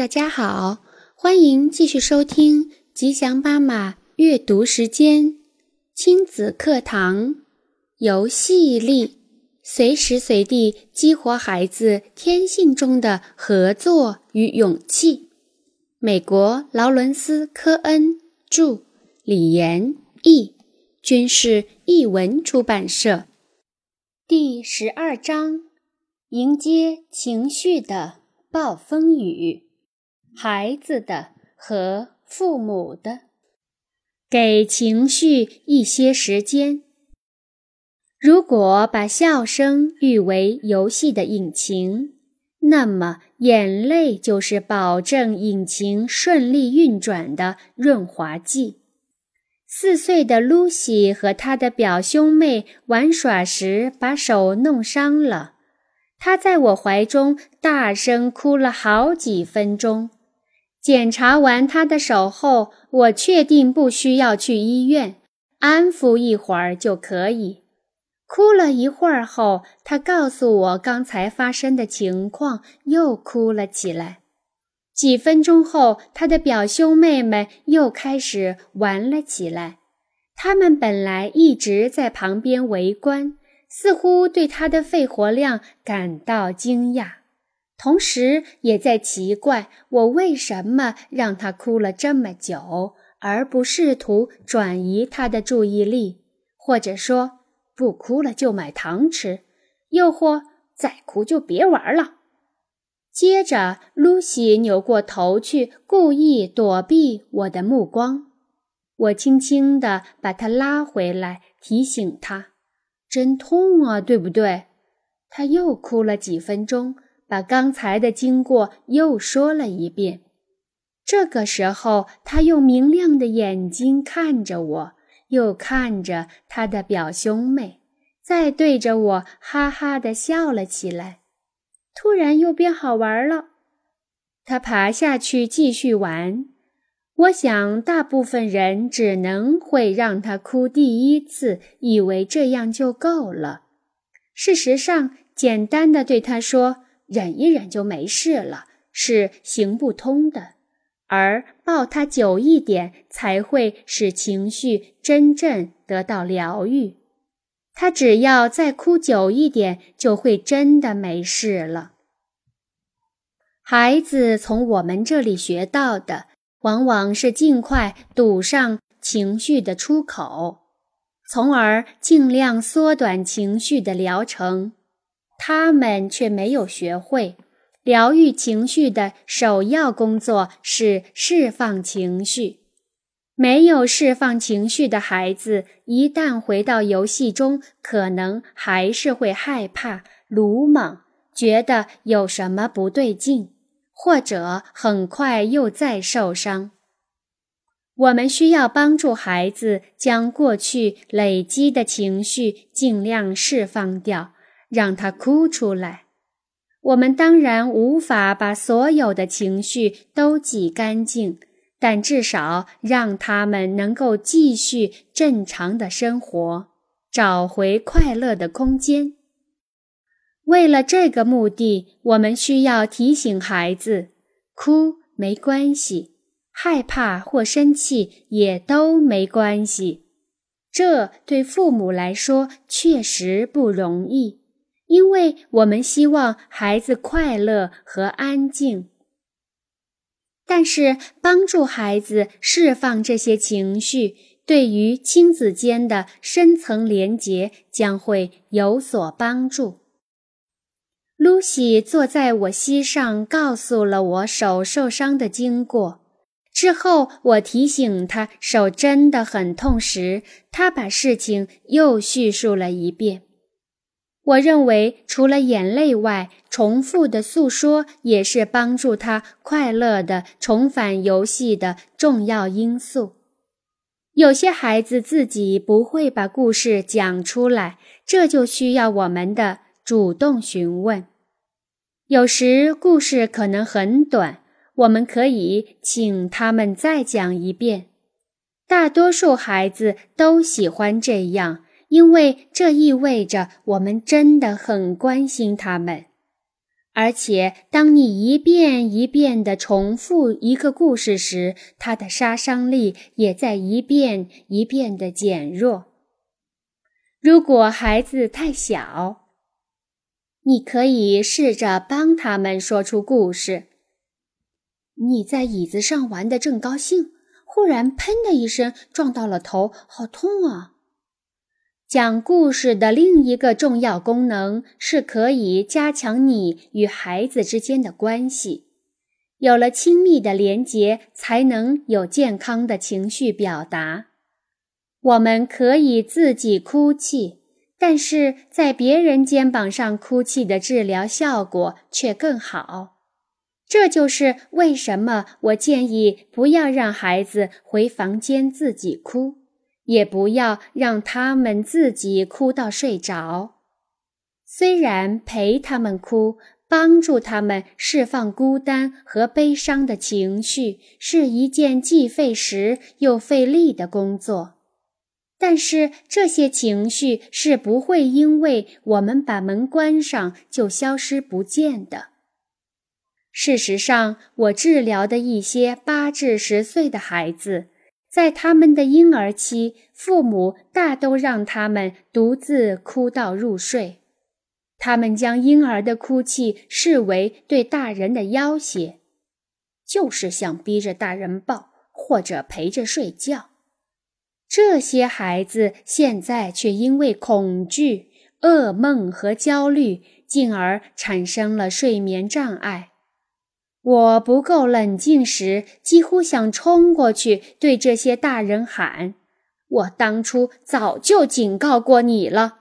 大家好，欢迎继续收听吉祥妈妈阅读时间，亲子课堂，游戏力，随时随地激活孩子天性中的合作与勇气。美国劳伦斯·科恩著，李延译，军事译文出版社。第十二章。迎接情绪的暴风雨，孩子的和父母的，给情绪一些时间。如果把笑声誉为游戏的引擎，那么眼泪就是保证引擎顺利运转的润滑剂。四岁的露西和他的表兄妹玩耍时，把手弄伤了。他在我怀中大声哭了好几分钟。检查完他的手后，我确定不需要去医院，安抚一会儿就可以。哭了一会儿后，他告诉我刚才发生的情况，又哭了起来。几分钟后，他的表兄妹们又开始玩了起来。他们本来一直在旁边围观。似乎对他的肺活量感到惊讶，同时也在奇怪我为什么让他哭了这么久，而不试图转移他的注意力，或者说不哭了就买糖吃，又或再哭就别玩了。接着，露西扭过头去，故意躲避我的目光。我轻轻地把他拉回来，提醒他。真痛啊，对不对？他又哭了几分钟，把刚才的经过又说了一遍。这个时候，他用明亮的眼睛看着我，又看着他的表兄妹，再对着我哈哈的笑了起来。突然又变好玩了，他爬下去继续玩。我想，大部分人只能会让他哭第一次，以为这样就够了。事实上，简单的对他说“忍一忍就没事了”是行不通的，而抱他久一点才会使情绪真正得到疗愈。他只要再哭久一点，就会真的没事了。孩子从我们这里学到的。往往是尽快堵上情绪的出口，从而尽量缩短情绪的疗程。他们却没有学会，疗愈情绪的首要工作是释放情绪。没有释放情绪的孩子，一旦回到游戏中，可能还是会害怕、鲁莽，觉得有什么不对劲。或者很快又再受伤。我们需要帮助孩子将过去累积的情绪尽量释放掉，让他哭出来。我们当然无法把所有的情绪都挤干净，但至少让他们能够继续正常的生活，找回快乐的空间。为了这个目的，我们需要提醒孩子：哭没关系，害怕或生气也都没关系。这对父母来说确实不容易，因为我们希望孩子快乐和安静。但是，帮助孩子释放这些情绪，对于亲子间的深层连结将会有所帮助。露西坐在我膝上，告诉了我手受伤的经过。之后，我提醒他手真的很痛时，他把事情又叙述了一遍。我认为，除了眼泪外，重复的诉说也是帮助他快乐的重返游戏的重要因素。有些孩子自己不会把故事讲出来，这就需要我们的主动询问。有时故事可能很短，我们可以请他们再讲一遍。大多数孩子都喜欢这样，因为这意味着我们真的很关心他们。而且，当你一遍一遍地重复一个故事时，它的杀伤力也在一遍一遍地减弱。如果孩子太小，你可以试着帮他们说出故事。你在椅子上玩得正高兴，忽然“砰”的一声撞到了头，好痛啊！讲故事的另一个重要功能是可以加强你与孩子之间的关系。有了亲密的连结，才能有健康的情绪表达。我们可以自己哭泣，但是在别人肩膀上哭泣的治疗效果却更好。这就是为什么我建议不要让孩子回房间自己哭。也不要让他们自己哭到睡着。虽然陪他们哭，帮助他们释放孤单和悲伤的情绪是一件既费时又费力的工作，但是这些情绪是不会因为我们把门关上就消失不见的。事实上，我治疗的一些八至十岁的孩子。在他们的婴儿期，父母大都让他们独自哭到入睡。他们将婴儿的哭泣视为对大人的要挟，就是想逼着大人抱或者陪着睡觉。这些孩子现在却因为恐惧、噩梦和焦虑，进而产生了睡眠障碍。我不够冷静时，几乎想冲过去对这些大人喊：“我当初早就警告过你了。”